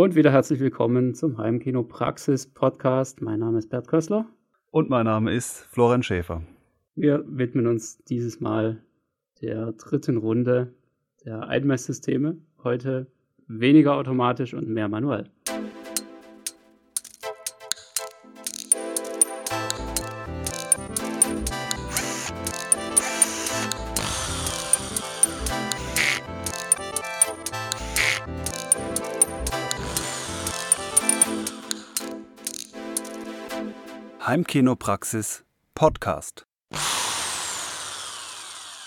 Und wieder herzlich willkommen zum Heimkino Praxis Podcast. Mein Name ist Bert Kössler. Und mein Name ist Florian Schäfer. Wir widmen uns dieses Mal der dritten Runde der Einmesssysteme. Heute weniger automatisch und mehr manuell. Heimkinopraxis Podcast.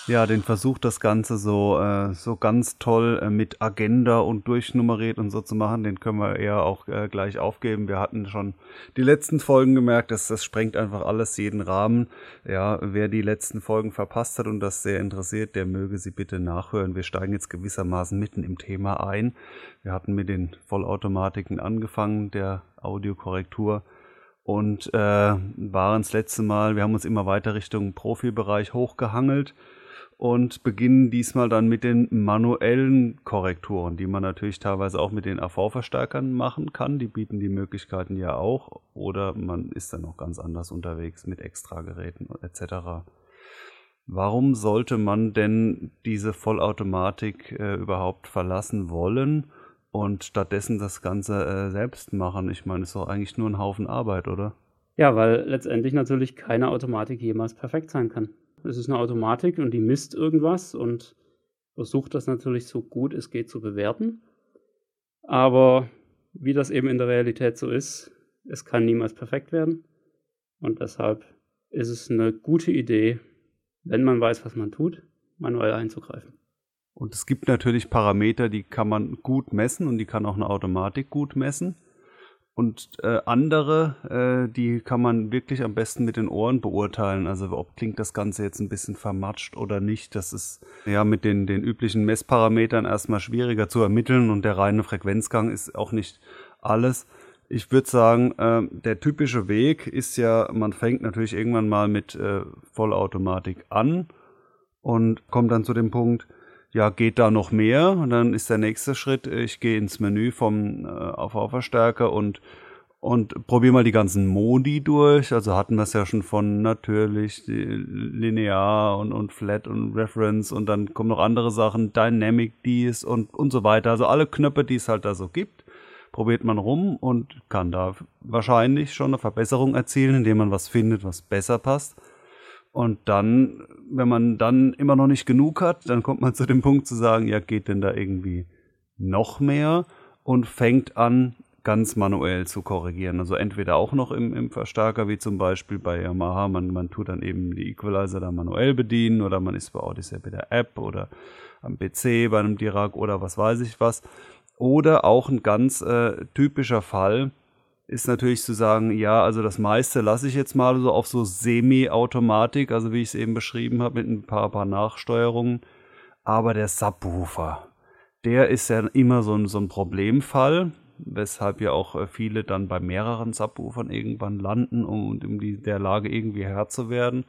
Ja, den Versuch, das Ganze so, äh, so ganz toll äh, mit Agenda und durchnummeriert und so zu machen, den können wir eher auch äh, gleich aufgeben. Wir hatten schon die letzten Folgen gemerkt, dass das sprengt einfach alles jeden Rahmen. Ja, wer die letzten Folgen verpasst hat und das sehr interessiert, der möge sie bitte nachhören. Wir steigen jetzt gewissermaßen mitten im Thema ein. Wir hatten mit den Vollautomatiken angefangen, der Audiokorrektur und äh, waren das letzte Mal, wir haben uns immer weiter Richtung Profibereich hochgehangelt und beginnen diesmal dann mit den manuellen Korrekturen, die man natürlich teilweise auch mit den AV-Verstärkern machen kann. Die bieten die Möglichkeiten ja auch. Oder man ist dann noch ganz anders unterwegs mit Extrageräten etc. Warum sollte man denn diese Vollautomatik äh, überhaupt verlassen wollen? Und stattdessen das Ganze äh, selbst machen. Ich meine, es ist doch eigentlich nur ein Haufen Arbeit, oder? Ja, weil letztendlich natürlich keine Automatik jemals perfekt sein kann. Es ist eine Automatik und die misst irgendwas und versucht das natürlich so gut es geht zu bewerten. Aber wie das eben in der Realität so ist, es kann niemals perfekt werden. Und deshalb ist es eine gute Idee, wenn man weiß, was man tut, manuell einzugreifen. Und es gibt natürlich Parameter, die kann man gut messen und die kann auch eine Automatik gut messen. Und äh, andere, äh, die kann man wirklich am besten mit den Ohren beurteilen. Also ob klingt das Ganze jetzt ein bisschen vermatscht oder nicht. Das ist ja mit den, den üblichen Messparametern erstmal schwieriger zu ermitteln und der reine Frequenzgang ist auch nicht alles. Ich würde sagen, äh, der typische Weg ist ja, man fängt natürlich irgendwann mal mit äh, Vollautomatik an und kommt dann zu dem Punkt, ja, geht da noch mehr? Und dann ist der nächste Schritt, ich gehe ins Menü vom äh, AV-Verstärker und und probiere mal die ganzen Modi durch. Also hatten wir es ja schon von natürlich linear und, und flat und Reference und dann kommen noch andere Sachen, Dynamic dies und, und so weiter. Also alle Knöpfe, die es halt da so gibt, probiert man rum und kann da wahrscheinlich schon eine Verbesserung erzielen, indem man was findet, was besser passt. Und dann, wenn man dann immer noch nicht genug hat, dann kommt man zu dem Punkt zu sagen, ja, geht denn da irgendwie noch mehr und fängt an, ganz manuell zu korrigieren. Also entweder auch noch im, im Verstärker, wie zum Beispiel bei Yamaha, man, man tut dann eben die Equalizer da manuell bedienen oder man ist bei Odyssey bei der App oder am PC bei einem Dirac oder was weiß ich was. Oder auch ein ganz äh, typischer Fall, ist natürlich zu sagen, ja, also das meiste lasse ich jetzt mal so auf so Semi-Automatik, also wie ich es eben beschrieben habe, mit ein paar, paar Nachsteuerungen. Aber der Subwoofer, der ist ja immer so ein, so ein Problemfall, weshalb ja auch äh, viele dann bei mehreren Subwoofern irgendwann landen, um in der Lage irgendwie Herr zu werden.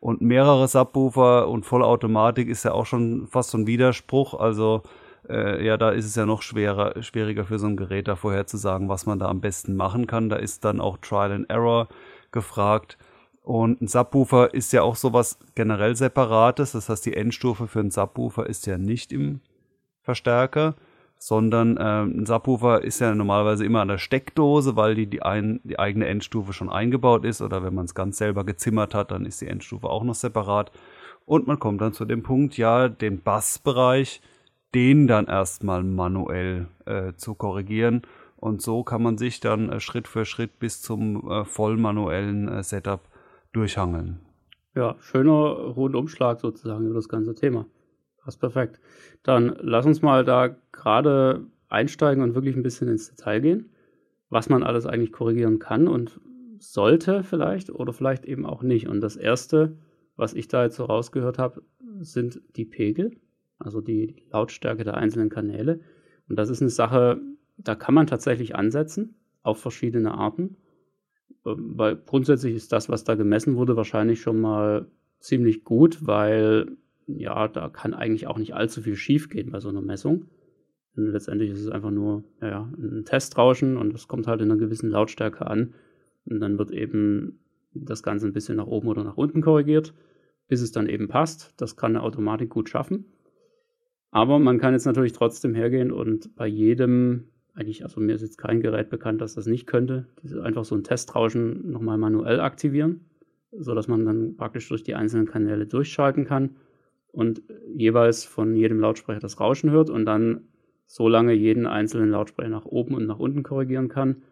Und mehrere Subwoofer und Vollautomatik ist ja auch schon fast so ein Widerspruch. Also äh, ja, da ist es ja noch schwerer, schwieriger für so ein Gerät da vorherzusagen, was man da am besten machen kann. Da ist dann auch Trial and Error gefragt. Und ein Subwoofer ist ja auch sowas generell Separates. Das heißt, die Endstufe für einen Subwoofer ist ja nicht im Verstärker, sondern äh, ein Subwoofer ist ja normalerweise immer an der Steckdose, weil die, die, ein, die eigene Endstufe schon eingebaut ist. Oder wenn man es ganz selber gezimmert hat, dann ist die Endstufe auch noch separat. Und man kommt dann zu dem Punkt, ja, den Bassbereich, den dann erstmal manuell äh, zu korrigieren. Und so kann man sich dann äh, Schritt für Schritt bis zum äh, vollmanuellen äh, Setup durchhangeln. Ja, schöner Rundumschlag sozusagen über das ganze Thema. Passt perfekt. Dann lass uns mal da gerade einsteigen und wirklich ein bisschen ins Detail gehen, was man alles eigentlich korrigieren kann und sollte vielleicht oder vielleicht eben auch nicht. Und das erste, was ich da jetzt so rausgehört habe, sind die Pegel also die Lautstärke der einzelnen Kanäle. Und das ist eine Sache, da kann man tatsächlich ansetzen auf verschiedene Arten. Ähm, weil grundsätzlich ist das, was da gemessen wurde, wahrscheinlich schon mal ziemlich gut, weil ja, da kann eigentlich auch nicht allzu viel schief gehen bei so einer Messung. Und letztendlich ist es einfach nur ja, ein Testrauschen und das kommt halt in einer gewissen Lautstärke an. Und dann wird eben das Ganze ein bisschen nach oben oder nach unten korrigiert, bis es dann eben passt. Das kann eine Automatik gut schaffen. Aber man kann jetzt natürlich trotzdem hergehen und bei jedem, eigentlich, also mir ist jetzt kein Gerät bekannt, das das nicht könnte, einfach so ein Testrauschen nochmal manuell aktivieren, sodass man dann praktisch durch die einzelnen Kanäle durchschalten kann und jeweils von jedem Lautsprecher das Rauschen hört und dann so lange jeden einzelnen Lautsprecher nach oben und nach unten korrigieren kann,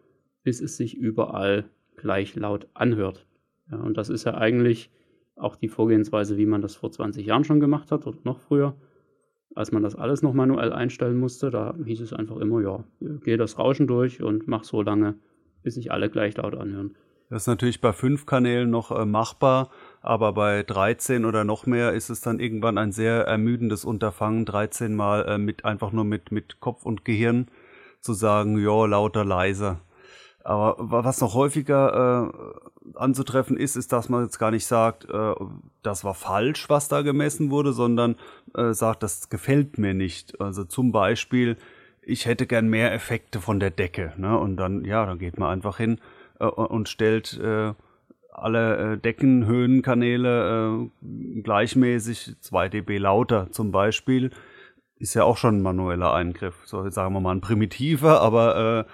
bis es sich überall gleich laut anhört. Ja, und das ist ja eigentlich auch die Vorgehensweise, wie man das vor 20 Jahren schon gemacht hat oder noch früher, als man das alles noch manuell einstellen musste. Da hieß es einfach immer, ja, geh das Rauschen durch und mach so lange, bis sich alle gleich laut anhören. Das ist natürlich bei fünf Kanälen noch äh, machbar, aber bei 13 oder noch mehr ist es dann irgendwann ein sehr ermüdendes Unterfangen, 13 Mal äh, mit einfach nur mit, mit Kopf und Gehirn zu sagen, ja, lauter, leiser. Aber was noch häufiger äh, anzutreffen ist, ist, dass man jetzt gar nicht sagt, äh, das war falsch, was da gemessen wurde, sondern äh, sagt, das gefällt mir nicht. Also zum Beispiel, ich hätte gern mehr Effekte von der Decke. Ne? Und dann, ja, dann geht man einfach hin äh, und stellt äh, alle äh, Deckenhöhenkanäle äh, gleichmäßig 2 dB lauter zum Beispiel. Ist ja auch schon ein manueller Eingriff. So, sagen wir mal ein primitiver, aber äh,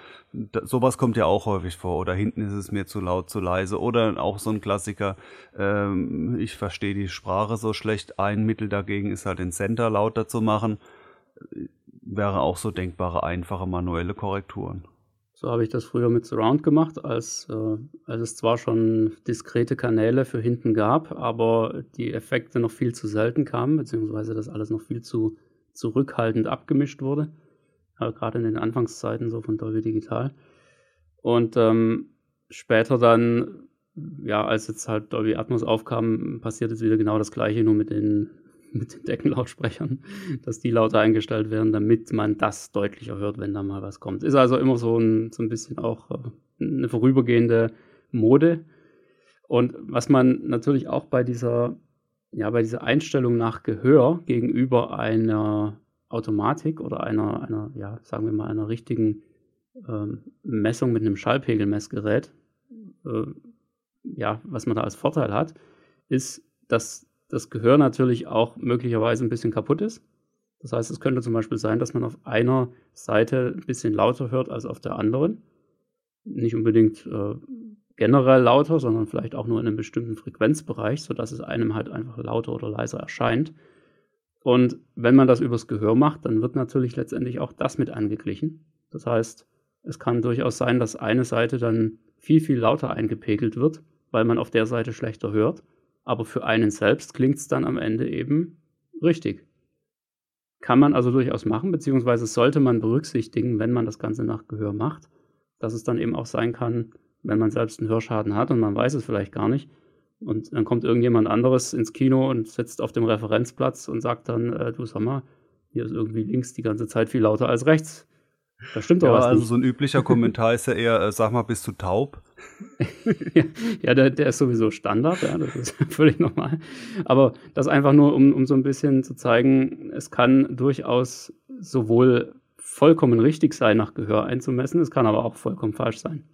da, sowas kommt ja auch häufig vor. Oder hinten ist es mir zu laut, zu leise. Oder auch so ein Klassiker, ähm, ich verstehe die Sprache so schlecht. Ein Mittel dagegen ist halt den Center lauter zu machen. Wäre auch so denkbare, einfache manuelle Korrekturen. So habe ich das früher mit Surround gemacht, als, äh, als es zwar schon diskrete Kanäle für hinten gab, aber die Effekte noch viel zu selten kamen, beziehungsweise das alles noch viel zu zurückhaltend abgemischt wurde. Gerade in den Anfangszeiten so von Dolby Digital. Und ähm, später dann, ja, als jetzt halt Dolby Atmos aufkam, passiert jetzt wieder genau das gleiche, nur mit den mit den Deckenlautsprechern, dass die lauter eingestellt werden, damit man das deutlicher hört, wenn da mal was kommt. Ist also immer so ein, so ein bisschen auch äh, eine vorübergehende Mode. Und was man natürlich auch bei dieser, ja, bei dieser Einstellung nach Gehör gegenüber einer Automatik oder einer, einer ja, sagen wir mal, einer richtigen ähm, Messung mit einem Schallpegelmessgerät, äh, ja, was man da als Vorteil hat, ist, dass das Gehör natürlich auch möglicherweise ein bisschen kaputt ist. Das heißt, es könnte zum Beispiel sein, dass man auf einer Seite ein bisschen lauter hört als auf der anderen. Nicht unbedingt äh, generell lauter, sondern vielleicht auch nur in einem bestimmten Frequenzbereich, sodass es einem halt einfach lauter oder leiser erscheint. Und wenn man das übers Gehör macht, dann wird natürlich letztendlich auch das mit angeglichen. Das heißt, es kann durchaus sein, dass eine Seite dann viel, viel lauter eingepegelt wird, weil man auf der Seite schlechter hört aber für einen selbst klingt es dann am Ende eben richtig. Kann man also durchaus machen, beziehungsweise sollte man berücksichtigen, wenn man das Ganze nach Gehör macht, dass es dann eben auch sein kann, wenn man selbst einen Hörschaden hat und man weiß es vielleicht gar nicht. Und dann kommt irgendjemand anderes ins Kino und sitzt auf dem Referenzplatz und sagt dann, äh, du sag mal, hier ist irgendwie links die ganze Zeit viel lauter als rechts. Das stimmt doch ja, was also nicht. so ein üblicher Kommentar ist ja eher, äh, sag mal, bist du taub? ja, der, der, ist sowieso Standard, ja, das ist völlig normal. Aber das einfach nur, um, um so ein bisschen zu zeigen, es kann durchaus sowohl vollkommen richtig sein, nach Gehör einzumessen, es kann aber auch vollkommen falsch sein.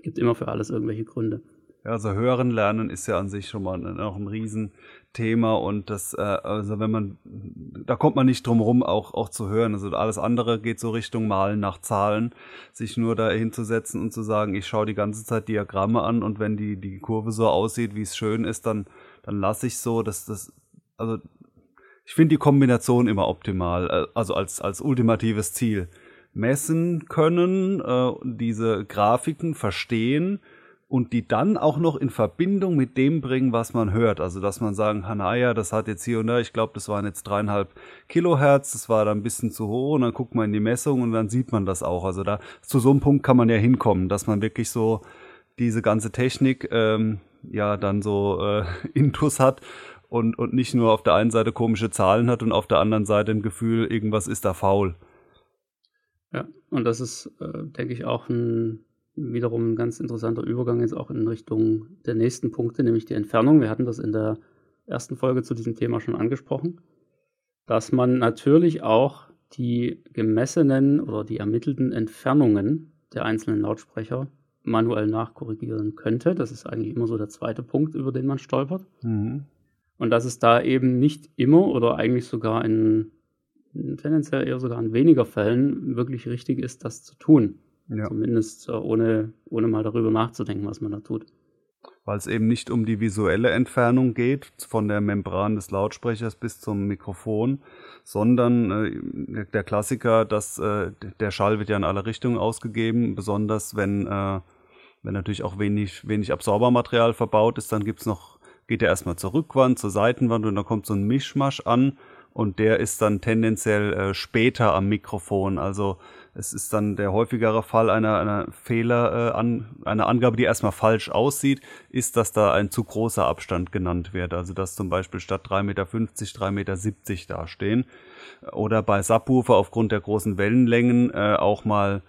Es gibt immer für alles irgendwelche Gründe. Also hören lernen ist ja an sich schon mal noch ein Riesenthema und das, äh, also wenn man, da kommt man nicht drum rum, auch, auch zu hören. Also alles andere geht so Richtung Malen nach Zahlen, sich nur da hinzusetzen und zu sagen, ich schaue die ganze Zeit Diagramme an und wenn die, die Kurve so aussieht, wie es schön ist, dann, dann lasse ich so, dass das, also ich finde die Kombination immer optimal, äh, also als, als ultimatives Ziel. Messen können, äh, diese Grafiken verstehen, und die dann auch noch in Verbindung mit dem bringen, was man hört. Also, dass man sagen kann, naja, das hat jetzt hier und da, ich glaube, das waren jetzt dreieinhalb Kilohertz, das war da ein bisschen zu hoch und dann guckt man in die Messung und dann sieht man das auch. Also da, zu so einem Punkt kann man ja hinkommen, dass man wirklich so diese ganze Technik, ähm, ja, dann so äh, intus hat und, und nicht nur auf der einen Seite komische Zahlen hat und auf der anderen Seite ein Gefühl, irgendwas ist da faul. Ja, und das ist, äh, denke ich, auch ein wiederum ein ganz interessanter Übergang jetzt auch in Richtung der nächsten Punkte, nämlich die Entfernung. Wir hatten das in der ersten Folge zu diesem Thema schon angesprochen, dass man natürlich auch die gemessenen oder die ermittelten Entfernungen der einzelnen Lautsprecher manuell nachkorrigieren könnte. Das ist eigentlich immer so der zweite Punkt, über den man stolpert. Mhm. Und dass es da eben nicht immer oder eigentlich sogar in, in, tendenziell eher sogar in weniger Fällen wirklich richtig ist, das zu tun. Ja. Zumindest äh, ohne, ohne mal darüber nachzudenken, was man da tut. Weil es eben nicht um die visuelle Entfernung geht, von der Membran des Lautsprechers bis zum Mikrofon, sondern äh, der Klassiker, dass äh, der Schall wird ja in alle Richtungen ausgegeben, besonders wenn, äh, wenn natürlich auch wenig, wenig Absorbermaterial verbaut ist, dann gibt's noch, geht er erstmal zur Rückwand, zur Seitenwand und dann kommt so ein Mischmasch an und der ist dann tendenziell äh, später am Mikrofon. Also es ist dann der häufigere Fall einer, einer Fehler, äh, an, einer Angabe, die erstmal falsch aussieht, ist, dass da ein zu großer Abstand genannt wird. Also dass zum Beispiel statt 3,50 Meter 3,70 Meter dastehen. Oder bei Subwoofer aufgrund der großen Wellenlängen äh, auch mal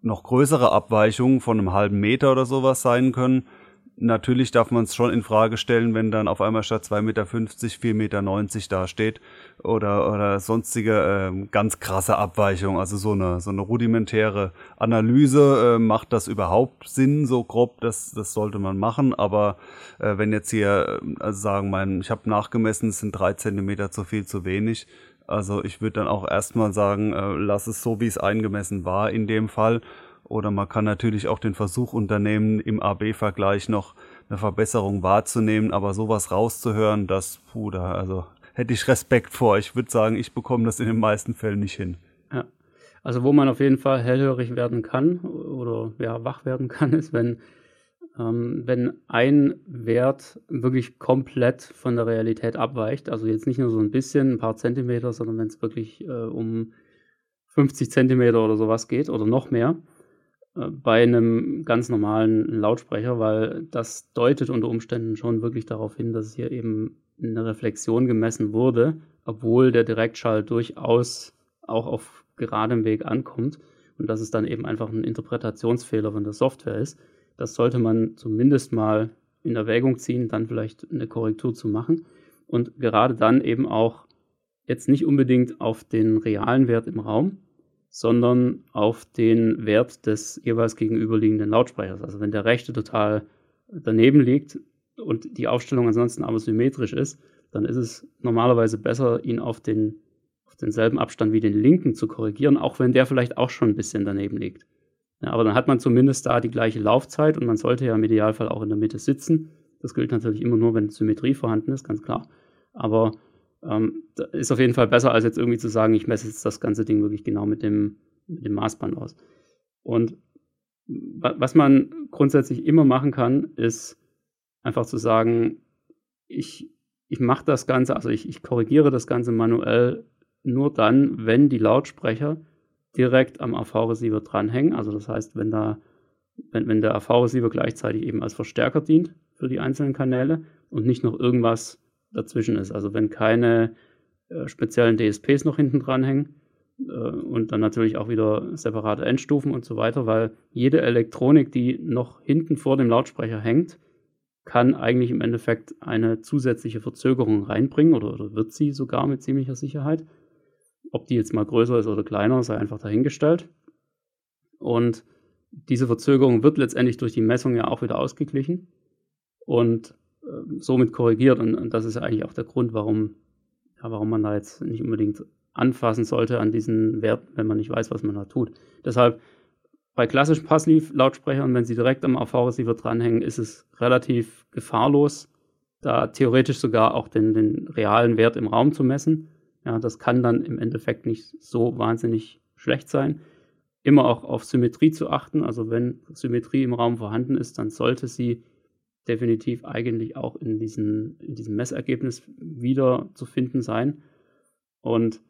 noch größere Abweichungen von einem halben Meter oder sowas sein können natürlich darf man es schon in Frage stellen, wenn dann auf einmal statt 2,50 Meter 4,90 Meter dasteht oder, oder sonstige äh, ganz krasse Abweichung. Also so eine, so eine rudimentäre Analyse, äh, macht das überhaupt Sinn, so grob, das, das sollte man machen. Aber äh, wenn jetzt hier, äh, also sagen, mein, ich habe nachgemessen, es sind drei Zentimeter zu viel, zu wenig. Also ich würde dann auch erstmal sagen, äh, lass es so, wie es eingemessen war in dem Fall oder man kann natürlich auch den Versuch unternehmen, im AB-Vergleich noch eine Verbesserung wahrzunehmen, aber sowas rauszuhören, das, puh, da, also hätte ich Respekt vor. Ich würde sagen, ich bekomme das in den meisten Fällen nicht hin. Ja. Also wo man auf jeden Fall hellhörig werden kann oder ja, wach werden kann, ist, wenn, ähm, wenn ein Wert wirklich komplett von der Realität abweicht. Also jetzt nicht nur so ein bisschen, ein paar Zentimeter, sondern wenn es wirklich äh, um 50 Zentimeter oder sowas geht oder noch mehr bei einem ganz normalen Lautsprecher, weil das deutet unter Umständen schon wirklich darauf hin, dass hier eben eine Reflexion gemessen wurde, obwohl der Direktschall durchaus auch auf geradem Weg ankommt und dass es dann eben einfach ein Interpretationsfehler von der Software ist. Das sollte man zumindest mal in Erwägung ziehen, dann vielleicht eine Korrektur zu machen und gerade dann eben auch jetzt nicht unbedingt auf den realen Wert im Raum, sondern auf den Wert des jeweils gegenüberliegenden Lautsprechers. Also wenn der rechte total daneben liegt und die Aufstellung ansonsten aber symmetrisch ist, dann ist es normalerweise besser, ihn auf, den, auf denselben Abstand wie den linken zu korrigieren, auch wenn der vielleicht auch schon ein bisschen daneben liegt. Ja, aber dann hat man zumindest da die gleiche Laufzeit und man sollte ja im Idealfall auch in der Mitte sitzen. Das gilt natürlich immer nur, wenn Symmetrie vorhanden ist, ganz klar. Aber ähm, ist auf jeden Fall besser, als jetzt irgendwie zu sagen, ich messe jetzt das ganze Ding wirklich genau mit dem, mit dem Maßband aus. Und was man grundsätzlich immer machen kann, ist einfach zu sagen, ich, ich mache das Ganze, also ich, ich korrigiere das Ganze manuell nur dann, wenn die Lautsprecher direkt am AV-Receiver dranhängen. Also das heißt, wenn da, wenn, wenn der AV-Receiver gleichzeitig eben als Verstärker dient für die einzelnen Kanäle und nicht noch irgendwas dazwischen ist. Also wenn keine äh, speziellen DSPs noch hinten dran hängen äh, und dann natürlich auch wieder separate Endstufen und so weiter, weil jede Elektronik, die noch hinten vor dem Lautsprecher hängt, kann eigentlich im Endeffekt eine zusätzliche Verzögerung reinbringen oder, oder wird sie sogar mit ziemlicher Sicherheit. Ob die jetzt mal größer ist oder kleiner, sei einfach dahingestellt. Und diese Verzögerung wird letztendlich durch die Messung ja auch wieder ausgeglichen. Und somit korrigiert. Und, und, das ist eigentlich auch der Grund, warum, ja, warum man da jetzt nicht unbedingt anfassen sollte an diesen Wert, wenn man nicht weiß, was man da tut. Deshalb bei klassischen Passiv-Lautsprechern, wenn sie direkt am AV-Receiver dranhängen, ist es relativ gefahrlos, da theoretisch sogar auch den, den realen Wert im Raum zu messen. Ja, das kann dann im Endeffekt nicht so wahnsinnig schlecht sein. Immer auch auf Symmetrie zu achten. Also wenn Symmetrie im Raum vorhanden ist, dann sollte sie definitiv eigentlich auch in, diesen, in diesem Messergebnis wieder zu finden sein. Und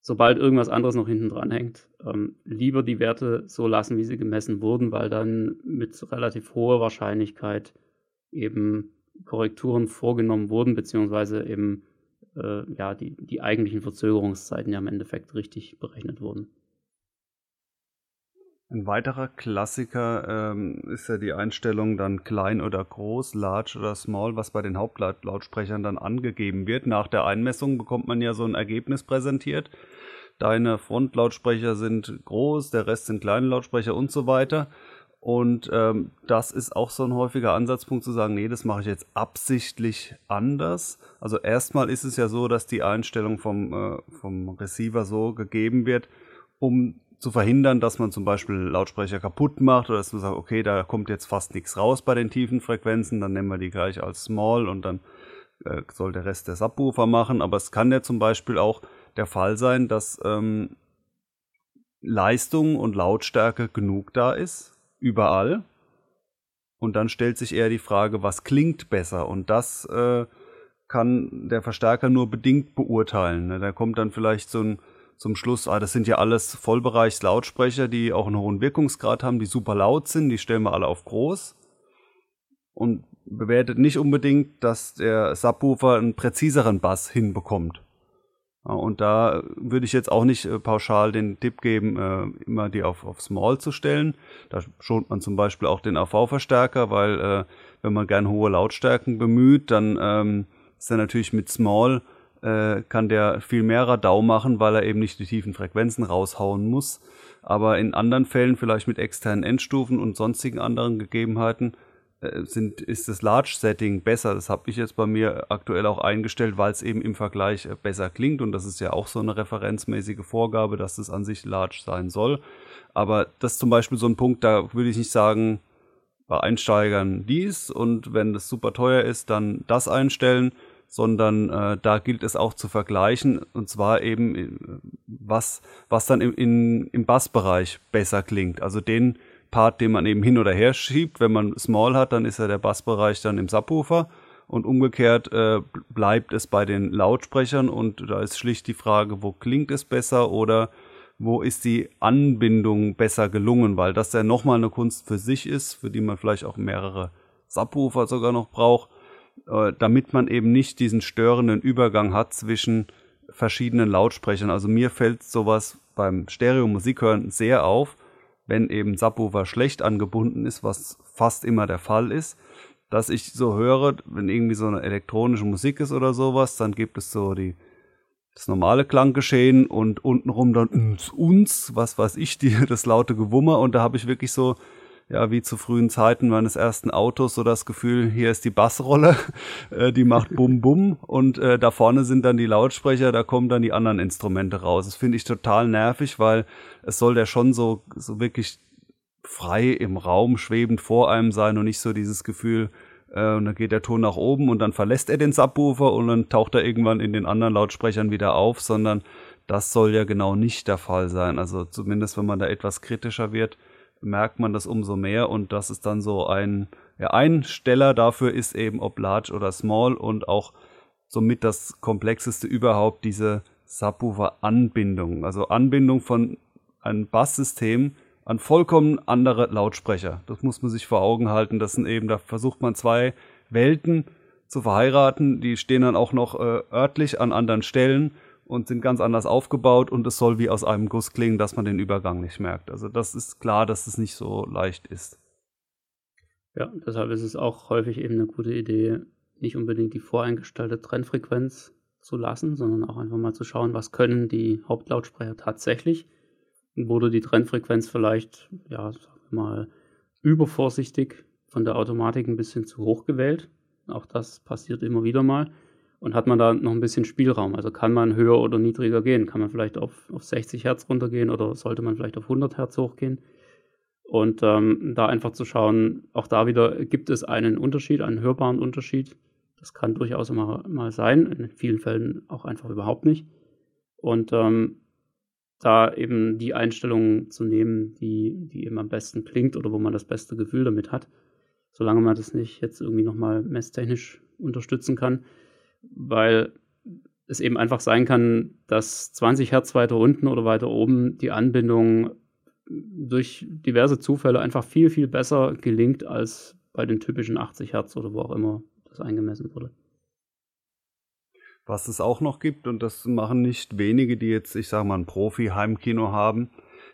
sobald irgendwas anderes noch hinten dran hängt, ähm, lieber die Werte so lassen, wie sie gemessen wurden, weil dann mit relativ hoher Wahrscheinlichkeit eben Korrekturen vorgenommen wurden, beziehungsweise eben äh, ja, die, die eigentlichen Verzögerungszeiten ja im Endeffekt richtig berechnet wurden. Ein weiterer Klassiker ähm, ist ja die Einstellung dann klein oder groß, large oder small, was bei den Hauptlautsprechern dann angegeben wird. Nach der Einmessung bekommt man ja so ein Ergebnis präsentiert. deine Frontlautsprecher sind groß, der Rest sind kleine Lautsprecher und so weiter. Und ähm, das ist auch so ein häufiger Ansatzpunkt zu sagen, nee, das mache ich jetzt absichtlich anders. Also erstmal ist es ja so, dass die Einstellung vom, äh, vom Receiver so gegeben wird, um zu verhindern, dass man zum Beispiel Lautsprecher kaputt macht oder dass man sagt, okay, da kommt jetzt fast nichts raus bei den tiefen Frequenzen, dann nehmen wir die gleich als Small und dann äh, soll der Rest der Subwoofer machen. Aber es kann ja zum Beispiel auch der Fall sein, dass ähm, Leistung und Lautstärke genug da ist, überall. Und dann stellt sich eher die Frage, was klingt besser? Und das äh, kann der Verstärker nur bedingt beurteilen. Ne? Da kommt dann vielleicht so ein zum Schluss, ah, das sind ja alles Vollbereichs-Lautsprecher, die auch einen hohen Wirkungsgrad haben, die super laut sind, die stellen wir alle auf groß. Und bewertet nicht unbedingt, dass der Subwoofer einen präziseren Bass hinbekommt. Und da würde ich jetzt auch nicht äh, pauschal den Tipp geben, äh, immer die auf, auf Small zu stellen. Da schont man zum Beispiel auch den AV-Verstärker, weil äh, wenn man gern hohe Lautstärken bemüht, dann ähm, ist er natürlich mit Small äh, kann der viel mehr Radau machen, weil er eben nicht die tiefen Frequenzen raushauen muss. Aber in anderen Fällen, vielleicht mit externen Endstufen und sonstigen anderen Gegebenheiten, äh, sind, ist das Large-Setting besser. Das habe ich jetzt bei mir aktuell auch eingestellt, weil es eben im Vergleich äh, besser klingt. Und das ist ja auch so eine referenzmäßige Vorgabe, dass es an sich large sein soll. Aber das ist zum Beispiel so ein Punkt, da würde ich nicht sagen, bei Einsteigern dies und wenn das super teuer ist, dann das einstellen, sondern äh, da gilt es auch zu vergleichen und zwar eben, äh, was, was dann im, in, im Bassbereich besser klingt. Also den Part, den man eben hin oder her schiebt. Wenn man Small hat, dann ist ja der Bassbereich dann im Subwoofer und umgekehrt äh, bleibt es bei den Lautsprechern und da ist schlicht die Frage, wo klingt es besser oder wo ist die Anbindung besser gelungen, weil das ja nochmal eine Kunst für sich ist, für die man vielleicht auch mehrere Subwoofer sogar noch braucht äh, damit man eben nicht diesen störenden Übergang hat zwischen verschiedenen Lautsprechern. Also mir fällt sowas beim Stereo-Musik hören sehr auf, wenn eben Subwoofer schlecht angebunden ist, was fast immer der Fall ist, dass ich so höre, wenn irgendwie so eine elektronische Musik ist oder sowas, dann gibt es so die das normale Klanggeschehen und untenrum dann uns, uns, was weiß ich, die, das laute Gewummer und da habe ich wirklich so ja, wie zu frühen Zeiten meines ersten Autos so das Gefühl, hier ist die Bassrolle, äh, die macht Bum Bum und äh, da vorne sind dann die Lautsprecher, da kommen dann die anderen Instrumente raus. Das finde ich total nervig, weil es soll ja schon so, so wirklich frei im Raum schwebend vor einem sein und nicht so dieses Gefühl, äh, und dann geht der Ton nach oben und dann verlässt er den Subwoofer und dann taucht er irgendwann in den anderen Lautsprechern wieder auf, sondern das soll ja genau nicht der Fall sein. Also zumindest wenn man da etwas kritischer wird, merkt man das umso mehr und das ist dann so ein, ja, ein Steller dafür ist eben ob large oder small und auch somit das komplexeste überhaupt diese Subwoofer-Anbindung, also Anbindung von einem Basssystem an vollkommen andere Lautsprecher. Das muss man sich vor Augen halten. Das sind eben, da versucht man zwei Welten zu verheiraten. Die stehen dann auch noch äh, örtlich an anderen Stellen und sind ganz anders aufgebaut und es soll wie aus einem Guss klingen, dass man den Übergang nicht merkt. Also das ist klar, dass es nicht so leicht ist. Ja, deshalb ist es auch häufig eben eine gute Idee, nicht unbedingt die voreingestellte Trennfrequenz zu lassen, sondern auch einfach mal zu schauen, was können die Hauptlautsprecher tatsächlich. Wurde die Trennfrequenz vielleicht, ja, sagen wir mal, übervorsichtig von der Automatik ein bisschen zu hoch gewählt. Auch das passiert immer wieder mal und hat man da noch ein bisschen Spielraum. Also kann man höher oder niedriger gehen? Kann man vielleicht auf, auf 60 Hertz runtergehen oder sollte man vielleicht auf 100 Hertz hochgehen? Und ähm, da einfach zu schauen, auch da wieder gibt es einen Unterschied, einen hörbaren Unterschied. Das kann durchaus mal, mal sein, in vielen Fällen auch einfach überhaupt nicht. Und ähm, da eben die Einstellung zu nehmen, die, die eben am besten klingt oder wo man das beste Gefühl damit hat, solange man das nicht jetzt irgendwie nochmal messtechnisch unterstützen kann weil es eben einfach sein kann, dass 20 Hertz weiter unten oder weiter oben die Anbindung durch diverse Zufälle einfach viel, viel besser gelingt als bei den typischen 80 Hertz oder wo auch immer das eingemessen wurde. Was es auch noch gibt, und das machen nicht wenige, die jetzt, ich sage mal, ein Profi-Heimkino haben,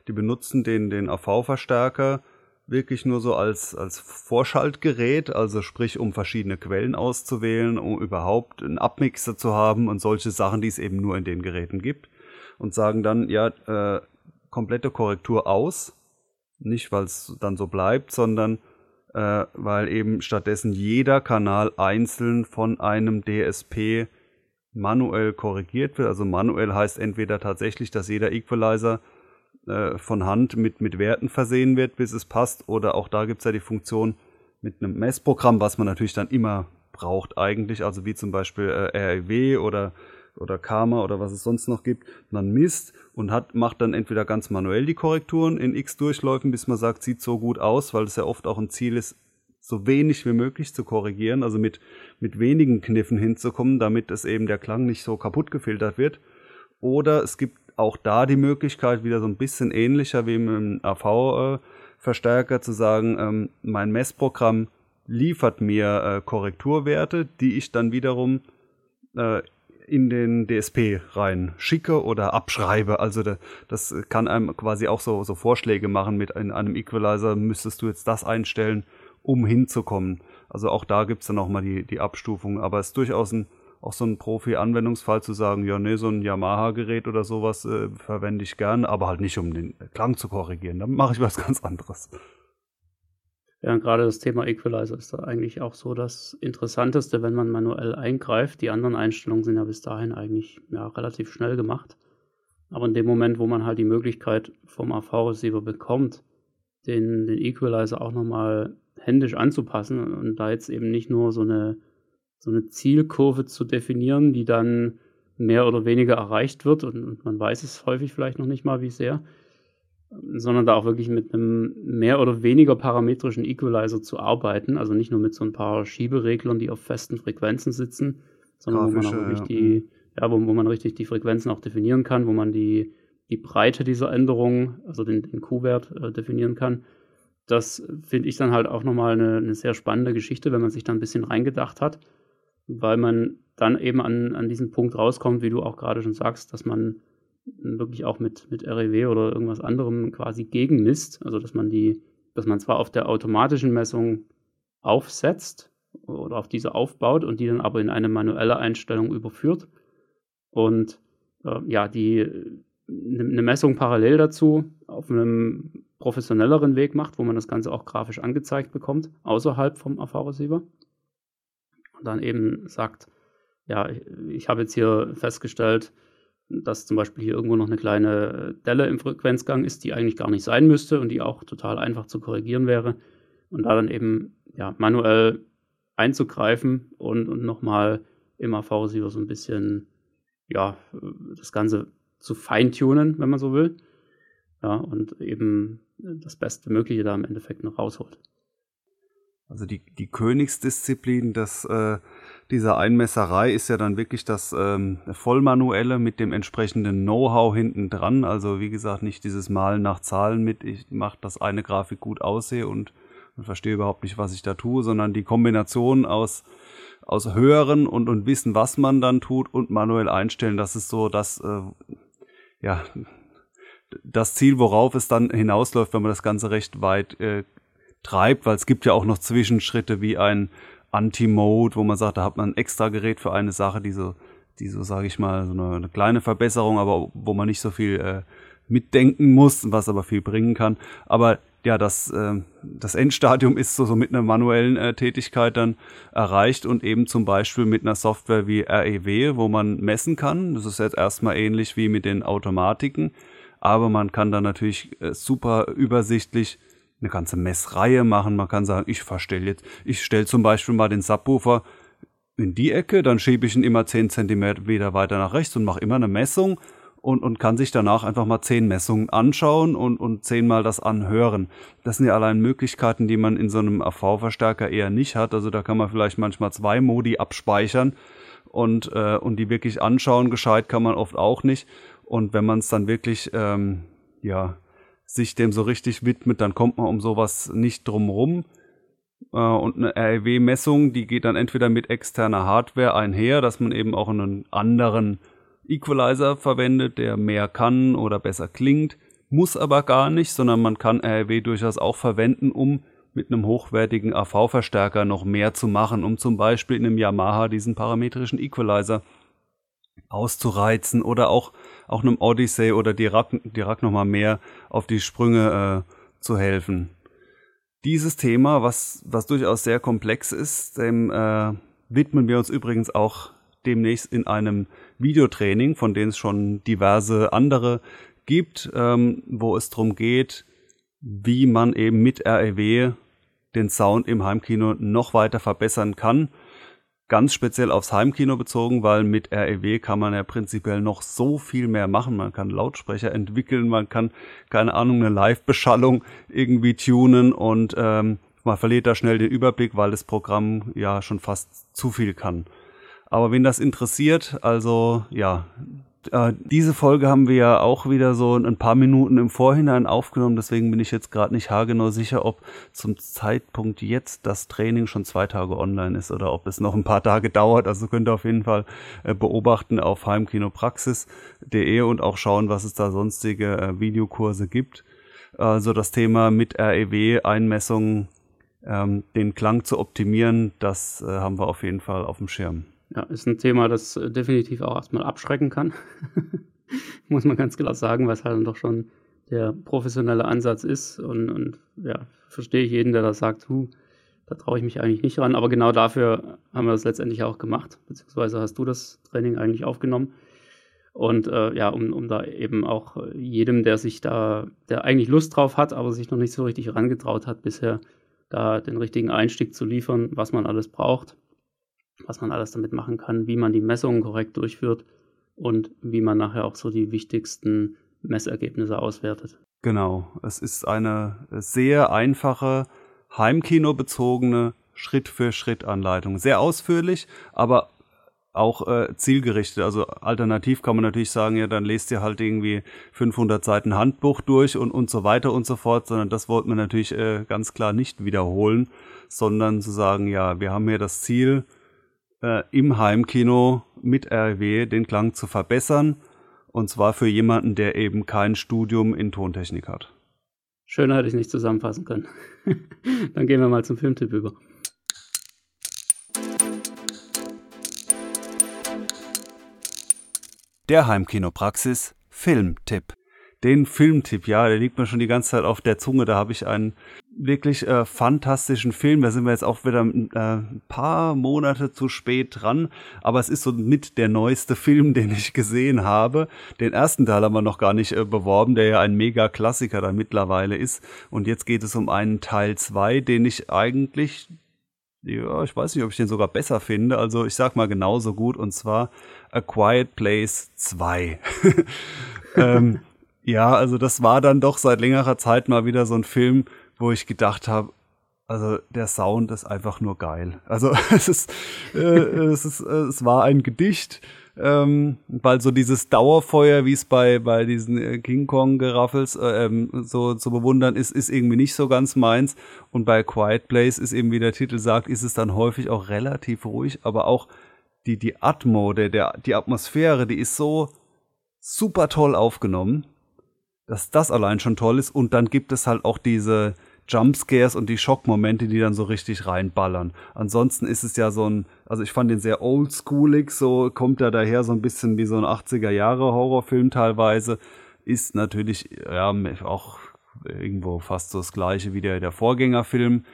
die benutzen den, den AV-Verstärker wirklich nur so als, als Vorschaltgerät, also sprich, um verschiedene Quellen auszuwählen, um überhaupt einen Abmixer zu haben und solche Sachen, die es eben nur in den Geräten gibt. und sagen dann, ja, äh, komplette Korrektur aus. Nicht, weil es dann so bleibt, sondern äh, weil eben stattdessen jeder Kanal einzeln von einem DSP manuell korrigiert wird. Also manuell heißt entweder tatsächlich, dass jeder Equalizer äh, von Hand mit, mit Werten versehen wird, bis es passt, oder auch da gibt es ja die Funktion mit einem Messprogramm, was man natürlich dann immer braucht eigentlich, also wie zum Beispiel äh, REW oder oder Karma oder was es sonst noch gibt, man misst und hat, macht dann entweder ganz manuell die Korrekturen in X Durchläufen, bis man sagt, sieht so gut aus, weil es ja oft auch ein Ziel ist, so wenig wie möglich zu korrigieren, also mit, mit wenigen Kniffen hinzukommen, damit es eben der Klang nicht so kaputt gefiltert wird. Oder es gibt auch da die Möglichkeit, wieder so ein bisschen ähnlicher wie im AV-Verstärker, zu sagen, ähm, mein Messprogramm liefert mir äh, Korrekturwerte, die ich dann wiederum äh, in den DSP rein schicke oder abschreibe. Also da, das kann einem quasi auch so, so Vorschläge machen mit in einem Equalizer, müsstest du jetzt das einstellen, um hinzukommen. Also auch da gibt es dann auch mal die, die Abstufung. Aber es ist durchaus ein, auch so ein Profi-Anwendungsfall zu sagen, ja, nee, so ein Yamaha-Gerät oder sowas äh, verwende ich gern, aber halt nicht, um den Klang zu korrigieren. Dann mache ich was ganz anderes. Ja, gerade das Thema Equalizer ist da eigentlich auch so das Interessanteste, wenn man manuell eingreift. Die anderen Einstellungen sind ja bis dahin eigentlich ja, relativ schnell gemacht. Aber in dem Moment, wo man halt die Möglichkeit vom AV-Receiver bekommt, den, den Equalizer auch nochmal händisch anzupassen und da jetzt eben nicht nur so eine, so eine Zielkurve zu definieren, die dann mehr oder weniger erreicht wird und, und man weiß es häufig vielleicht noch nicht mal, wie sehr, sondern da auch wirklich mit einem mehr oder weniger parametrischen Equalizer zu arbeiten. Also nicht nur mit so ein paar Schiebereglern, die auf festen Frequenzen sitzen, sondern Grafische, wo man auch wirklich ja. die, ja, wo, wo, man richtig die Frequenzen auch definieren kann, wo man die, die Breite dieser Änderung, also den, den Q-Wert äh, definieren kann. Das finde ich dann halt auch nochmal eine, eine sehr spannende Geschichte, wenn man sich da ein bisschen reingedacht hat, weil man dann eben an, an diesen Punkt rauskommt, wie du auch gerade schon sagst, dass man wirklich auch mit, mit REW oder irgendwas anderem quasi gegenmisst. Also dass man die, dass man zwar auf der automatischen Messung aufsetzt oder auf diese aufbaut und die dann aber in eine manuelle Einstellung überführt. Und äh, ja, die eine Messung parallel dazu auf einem professionelleren Weg macht, wo man das Ganze auch grafisch angezeigt bekommt, außerhalb vom AV-Receiver. Dann eben sagt, ja, ich, ich habe jetzt hier festgestellt, dass zum Beispiel hier irgendwo noch eine kleine Delle im Frequenzgang ist, die eigentlich gar nicht sein müsste und die auch total einfach zu korrigieren wäre. Und da dann eben ja, manuell einzugreifen und, und nochmal im AV-Receiver so ein bisschen ja, das Ganze zu feintunen, wenn man so will. Ja, und eben das Beste Mögliche da im Endeffekt noch rausholt. Also die, die Königsdisziplin des, äh, dieser Einmesserei ist ja dann wirklich das ähm, Vollmanuelle mit dem entsprechenden Know-how hinten dran. Also wie gesagt, nicht dieses Malen nach Zahlen mit, ich mache das eine Grafik gut aussehe und, und verstehe überhaupt nicht, was ich da tue, sondern die Kombination aus, aus Hören und, und Wissen, was man dann tut und manuell einstellen, das ist so das, äh, ja, das Ziel, worauf es dann hinausläuft, wenn man das Ganze recht weit äh, treibt, weil es gibt ja auch noch Zwischenschritte wie ein Anti-Mode, wo man sagt, da hat man ein extra Gerät für eine Sache, die so, die so, sage ich mal, so eine, eine, kleine Verbesserung, aber wo man nicht so viel äh, mitdenken muss, was aber viel bringen kann. Aber ja, das, äh, das Endstadium ist so, so mit einer manuellen äh, Tätigkeit dann erreicht und eben zum Beispiel mit einer Software wie REW, wo man messen kann. Das ist jetzt erstmal ähnlich wie mit den Automatiken, aber man kann dann natürlich äh, super übersichtlich eine ganze Messreihe machen. Man kann sagen, ich verstelle jetzt, ich stelle zum Beispiel mal den Subwoofer in die Ecke, dann schiebe ich ihn immer 10 cm weiter nach rechts und mache immer eine Messung und, und kann sich danach einfach mal 10 Messungen anschauen und, und 10 mal das anhören. Das sind ja allein Möglichkeiten, die man in so einem AV-Verstärker eher nicht hat. Also da kann man vielleicht manchmal zwei Modi abspeichern und, äh, und die wirklich anschauen. Gescheit kann man oft auch nicht. Und wenn man es dann wirklich, ähm, ja, sich dem so richtig widmet, dann kommt man um sowas nicht drum rum. Äh, und eine REW-Messung, die geht dann entweder mit externer Hardware einher, dass man eben auch einen anderen Equalizer verwendet, der mehr kann oder besser klingt, muss aber gar nicht, sondern man kann REW durchaus auch verwenden, um mit einem hochwertigen AV-Verstärker noch mehr zu machen, um zum Beispiel in einem Yamaha diesen parametrischen Equalizer auszureizen oder auch, auch einem Odyssey oder Dirac, Dirac nochmal mehr auf die Sprünge äh, zu helfen. Dieses Thema, was, was durchaus sehr komplex ist, dem äh, widmen wir uns übrigens auch demnächst in einem Videotraining, von dem es schon diverse andere gibt, ähm, wo es darum geht, wie man eben mit REW den Sound im Heimkino noch weiter verbessern kann. Ganz speziell aufs Heimkino bezogen, weil mit REW kann man ja prinzipiell noch so viel mehr machen. Man kann Lautsprecher entwickeln, man kann, keine Ahnung, eine Live-Beschallung irgendwie tunen und ähm, man verliert da schnell den Überblick, weil das Programm ja schon fast zu viel kann. Aber wen das interessiert, also ja, äh, diese Folge haben wir ja auch wieder so ein paar Minuten im Vorhinein aufgenommen, deswegen bin ich jetzt gerade nicht haargenau sicher, ob zum Zeitpunkt jetzt das Training schon zwei Tage online ist oder ob es noch ein paar Tage dauert. Also könnt ihr auf jeden Fall äh, beobachten auf heimkinopraxis.de und auch schauen, was es da sonstige äh, Videokurse gibt. Also das Thema mit REW-Einmessungen, ähm, den Klang zu optimieren, das haben wir auf jeden Fall auf dem Schirm. Ja, ist ein Thema, das äh, definitiv auch erstmal abschrecken kann. Muss man ganz klar sagen, was halt doch schon der professionelle Ansatz ist. Und, und ja, verstehe ich jeden, der das sagt, hu, da traue ich mich eigentlich nicht ran. Aber genau dafür haben wir das letztendlich auch gemacht, beziehungsweise hast du das Training eigentlich aufgenommen. Und äh, ja, um, um da eben auch jedem, der sich da, der eigentlich Lust drauf hat, aber sich noch nicht so richtig herangetraut hat bisher, da den richtigen Einstieg zu liefern, was man alles braucht was man alles damit machen kann, wie man die Messungen korrekt durchführt und wie man nachher auch so die wichtigsten Messergebnisse auswertet. Genau, es ist eine sehr einfache, heimkinobezogene Schritt-für-Schritt-Anleitung. Sehr ausführlich, aber auch äh, zielgerichtet. Also alternativ kann man natürlich sagen, ja, dann lest ihr halt irgendwie 500 Seiten Handbuch durch und, und so weiter und so fort, sondern das wollten wir natürlich äh, ganz klar nicht wiederholen, sondern zu sagen, ja, wir haben hier das Ziel, äh, im Heimkino mit RW den Klang zu verbessern. Und zwar für jemanden, der eben kein Studium in Tontechnik hat. Schöner hätte ich nicht zusammenfassen können. Dann gehen wir mal zum Filmtipp über. Der Heimkinopraxis Filmtipp den Filmtipp, ja, der liegt mir schon die ganze Zeit auf der Zunge. Da habe ich einen wirklich äh, fantastischen Film. Da sind wir jetzt auch wieder äh, ein paar Monate zu spät dran. Aber es ist so mit der neueste Film, den ich gesehen habe. Den ersten Teil haben wir noch gar nicht äh, beworben, der ja ein Mega-Klassiker da mittlerweile ist. Und jetzt geht es um einen Teil zwei, den ich eigentlich ja, ich weiß nicht, ob ich den sogar besser finde. Also ich sag mal genauso gut und zwar A Quiet Place 2. ähm, ja, also das war dann doch seit längerer Zeit mal wieder so ein Film, wo ich gedacht habe, also der Sound ist einfach nur geil. Also es ist, äh, es ist, äh, es war ein Gedicht, ähm, weil so dieses Dauerfeuer, wie es bei bei diesen äh, King Kong Geraffels äh, ähm, so zu bewundern ist, ist irgendwie nicht so ganz meins. Und bei Quiet Place ist eben, wie der Titel sagt, ist es dann häufig auch relativ ruhig, aber auch die die Atmo, der, der die Atmosphäre, die ist so super toll aufgenommen dass das allein schon toll ist. Und dann gibt es halt auch diese Jumpscares und die Schockmomente, die dann so richtig reinballern. Ansonsten ist es ja so ein, also ich fand den sehr oldschoolig, so kommt er daher so ein bisschen wie so ein 80er Jahre Horrorfilm teilweise. Ist natürlich ja auch irgendwo fast so das gleiche wie der, der Vorgängerfilm.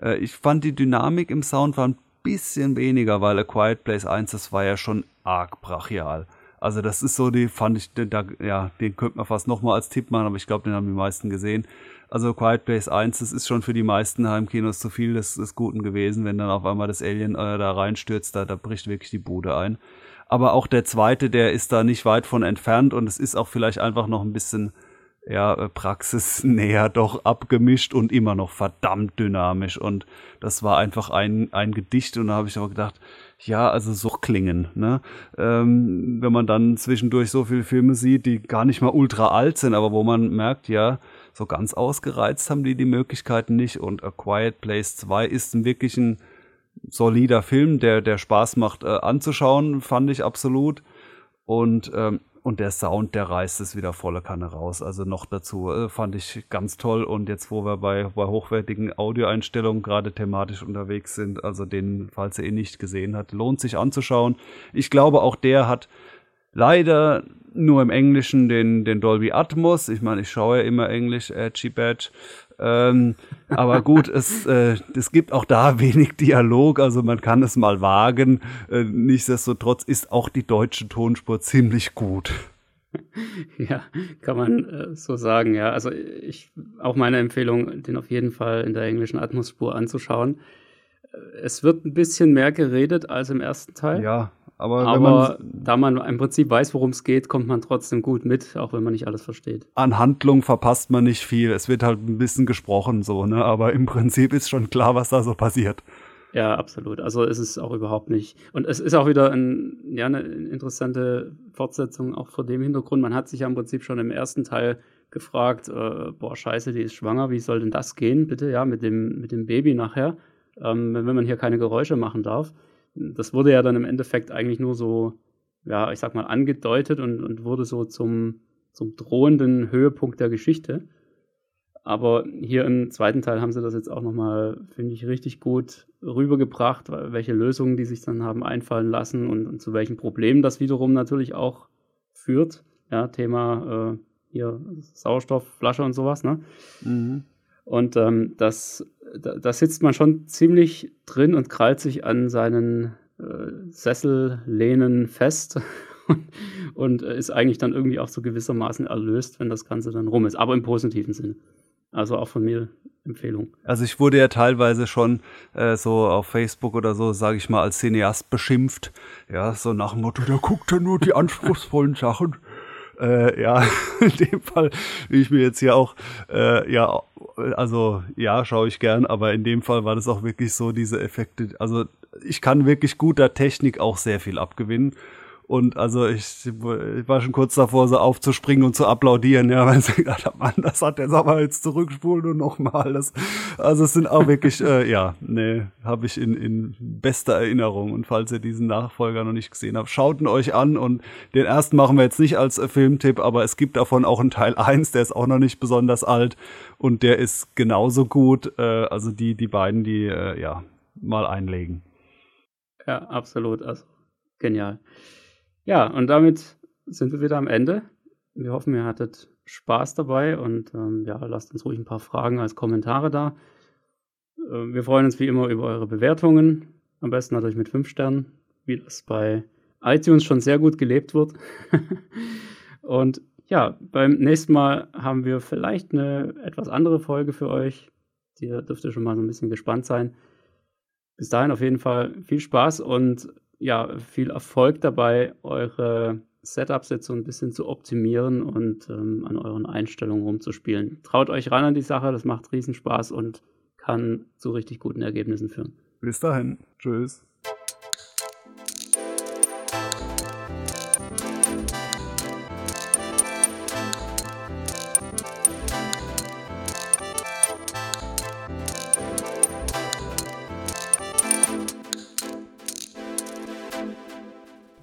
Äh, ich fand die Dynamik im Sound war ein bisschen weniger, weil A Quiet Place 1, das war ja schon arg brachial. Also das ist so, die fand ich, da, ja, den könnte man fast nochmal als Tipp machen, aber ich glaube, den haben die meisten gesehen. Also Quiet Place 1, das ist schon für die meisten Heimkinos zu viel des, des Guten gewesen, wenn dann auf einmal das Alien äh, da reinstürzt, da, da bricht wirklich die Bude ein. Aber auch der zweite, der ist da nicht weit von entfernt und es ist auch vielleicht einfach noch ein bisschen ja, äh, praxisnäher doch abgemischt und immer noch verdammt dynamisch. Und das war einfach ein, ein Gedicht und da habe ich aber gedacht, ja, also so klingen. Ne? Ähm, wenn man dann zwischendurch so viele Filme sieht, die gar nicht mal ultra alt sind, aber wo man merkt, ja, so ganz ausgereizt haben die die Möglichkeiten nicht. Und A Quiet Place 2 ist wirklich ein solider Film, der, der Spaß macht äh, anzuschauen, fand ich absolut. Und ähm, und der Sound, der reißt es wieder volle Kanne raus. Also noch dazu äh, fand ich ganz toll. Und jetzt, wo wir bei, bei hochwertigen Audioeinstellungen gerade thematisch unterwegs sind, also den, falls ihr ihn nicht gesehen habt, lohnt sich anzuschauen. Ich glaube, auch der hat leider nur im Englischen den, den Dolby Atmos. Ich meine, ich schaue ja immer Englisch, Edgy Badge. Ähm, aber gut, es, äh, es gibt auch da wenig Dialog, also man kann es mal wagen. Äh, nichtsdestotrotz ist auch die deutsche Tonspur ziemlich gut. Ja, kann man äh, so sagen, ja. Also ich auch meine Empfehlung, den auf jeden Fall in der englischen Atmosspur anzuschauen. Äh, es wird ein bisschen mehr geredet als im ersten Teil. Ja, aber, aber da man im Prinzip weiß, worum es geht, kommt man trotzdem gut mit, auch wenn man nicht alles versteht. An Handlung verpasst man nicht viel. Es wird halt ein bisschen gesprochen so, ne? Aber im Prinzip ist schon klar, was da so passiert. Ja, absolut. Also es ist auch überhaupt nicht. Und es ist auch wieder ein, ja, eine interessante Fortsetzung, auch vor dem Hintergrund. Man hat sich ja im Prinzip schon im ersten Teil gefragt, äh, boah, scheiße, die ist schwanger, wie soll denn das gehen, bitte, ja, mit dem, mit dem Baby nachher, ähm, wenn man hier keine Geräusche machen darf das wurde ja dann im Endeffekt eigentlich nur so, ja, ich sag mal, angedeutet und, und wurde so zum, zum drohenden Höhepunkt der Geschichte. Aber hier im zweiten Teil haben sie das jetzt auch nochmal, finde ich, richtig gut rübergebracht, welche Lösungen die sich dann haben einfallen lassen und, und zu welchen Problemen das wiederum natürlich auch führt. Ja, Thema äh, hier Sauerstoffflasche und sowas, ne? Mhm. Und ähm, das, da, da, sitzt man schon ziemlich drin und krallt sich an seinen äh, Sessellehnen fest und, und ist eigentlich dann irgendwie auch so gewissermaßen erlöst, wenn das Ganze dann rum ist, aber im positiven Sinne. Also auch von mir Empfehlung. Also ich wurde ja teilweise schon äh, so auf Facebook oder so, sage ich mal, als Cineast beschimpft. Ja, so nach dem Motto, der guckt ja nur die anspruchsvollen Sachen. Äh, ja, in dem Fall will ich mir jetzt hier auch, äh, ja, also ja, schaue ich gern, aber in dem Fall war das auch wirklich so, diese Effekte. Also ich kann wirklich guter Technik auch sehr viel abgewinnen. Und also ich, ich, war schon kurz davor, so aufzuspringen und zu applaudieren, ja, weil ich gedacht habe, Mann, das hat der aber jetzt zurückspulen und nochmal. Das, also es sind auch wirklich, äh, ja, nee, habe ich in, in bester Erinnerung. Und falls ihr diesen Nachfolger noch nicht gesehen habt, schaut ihn euch an. Und den ersten machen wir jetzt nicht als äh, Filmtipp, aber es gibt davon auch einen Teil 1, der ist auch noch nicht besonders alt und der ist genauso gut. Äh, also die, die beiden, die, äh, ja, mal einlegen. Ja, absolut. Also genial. Ja, und damit sind wir wieder am Ende. Wir hoffen, ihr hattet Spaß dabei und ähm, ja, lasst uns ruhig ein paar Fragen als Kommentare da. Äh, wir freuen uns wie immer über eure Bewertungen. Am besten natürlich mit 5 Sternen, wie das bei iTunes schon sehr gut gelebt wird. und ja, beim nächsten Mal haben wir vielleicht eine etwas andere Folge für euch. Die dürft ihr schon mal so ein bisschen gespannt sein. Bis dahin auf jeden Fall viel Spaß und ja, viel Erfolg dabei, eure Setups jetzt so ein bisschen zu optimieren und ähm, an euren Einstellungen rumzuspielen. Traut euch ran an die Sache, das macht Riesenspaß und kann zu richtig guten Ergebnissen führen. Bis dahin. Tschüss.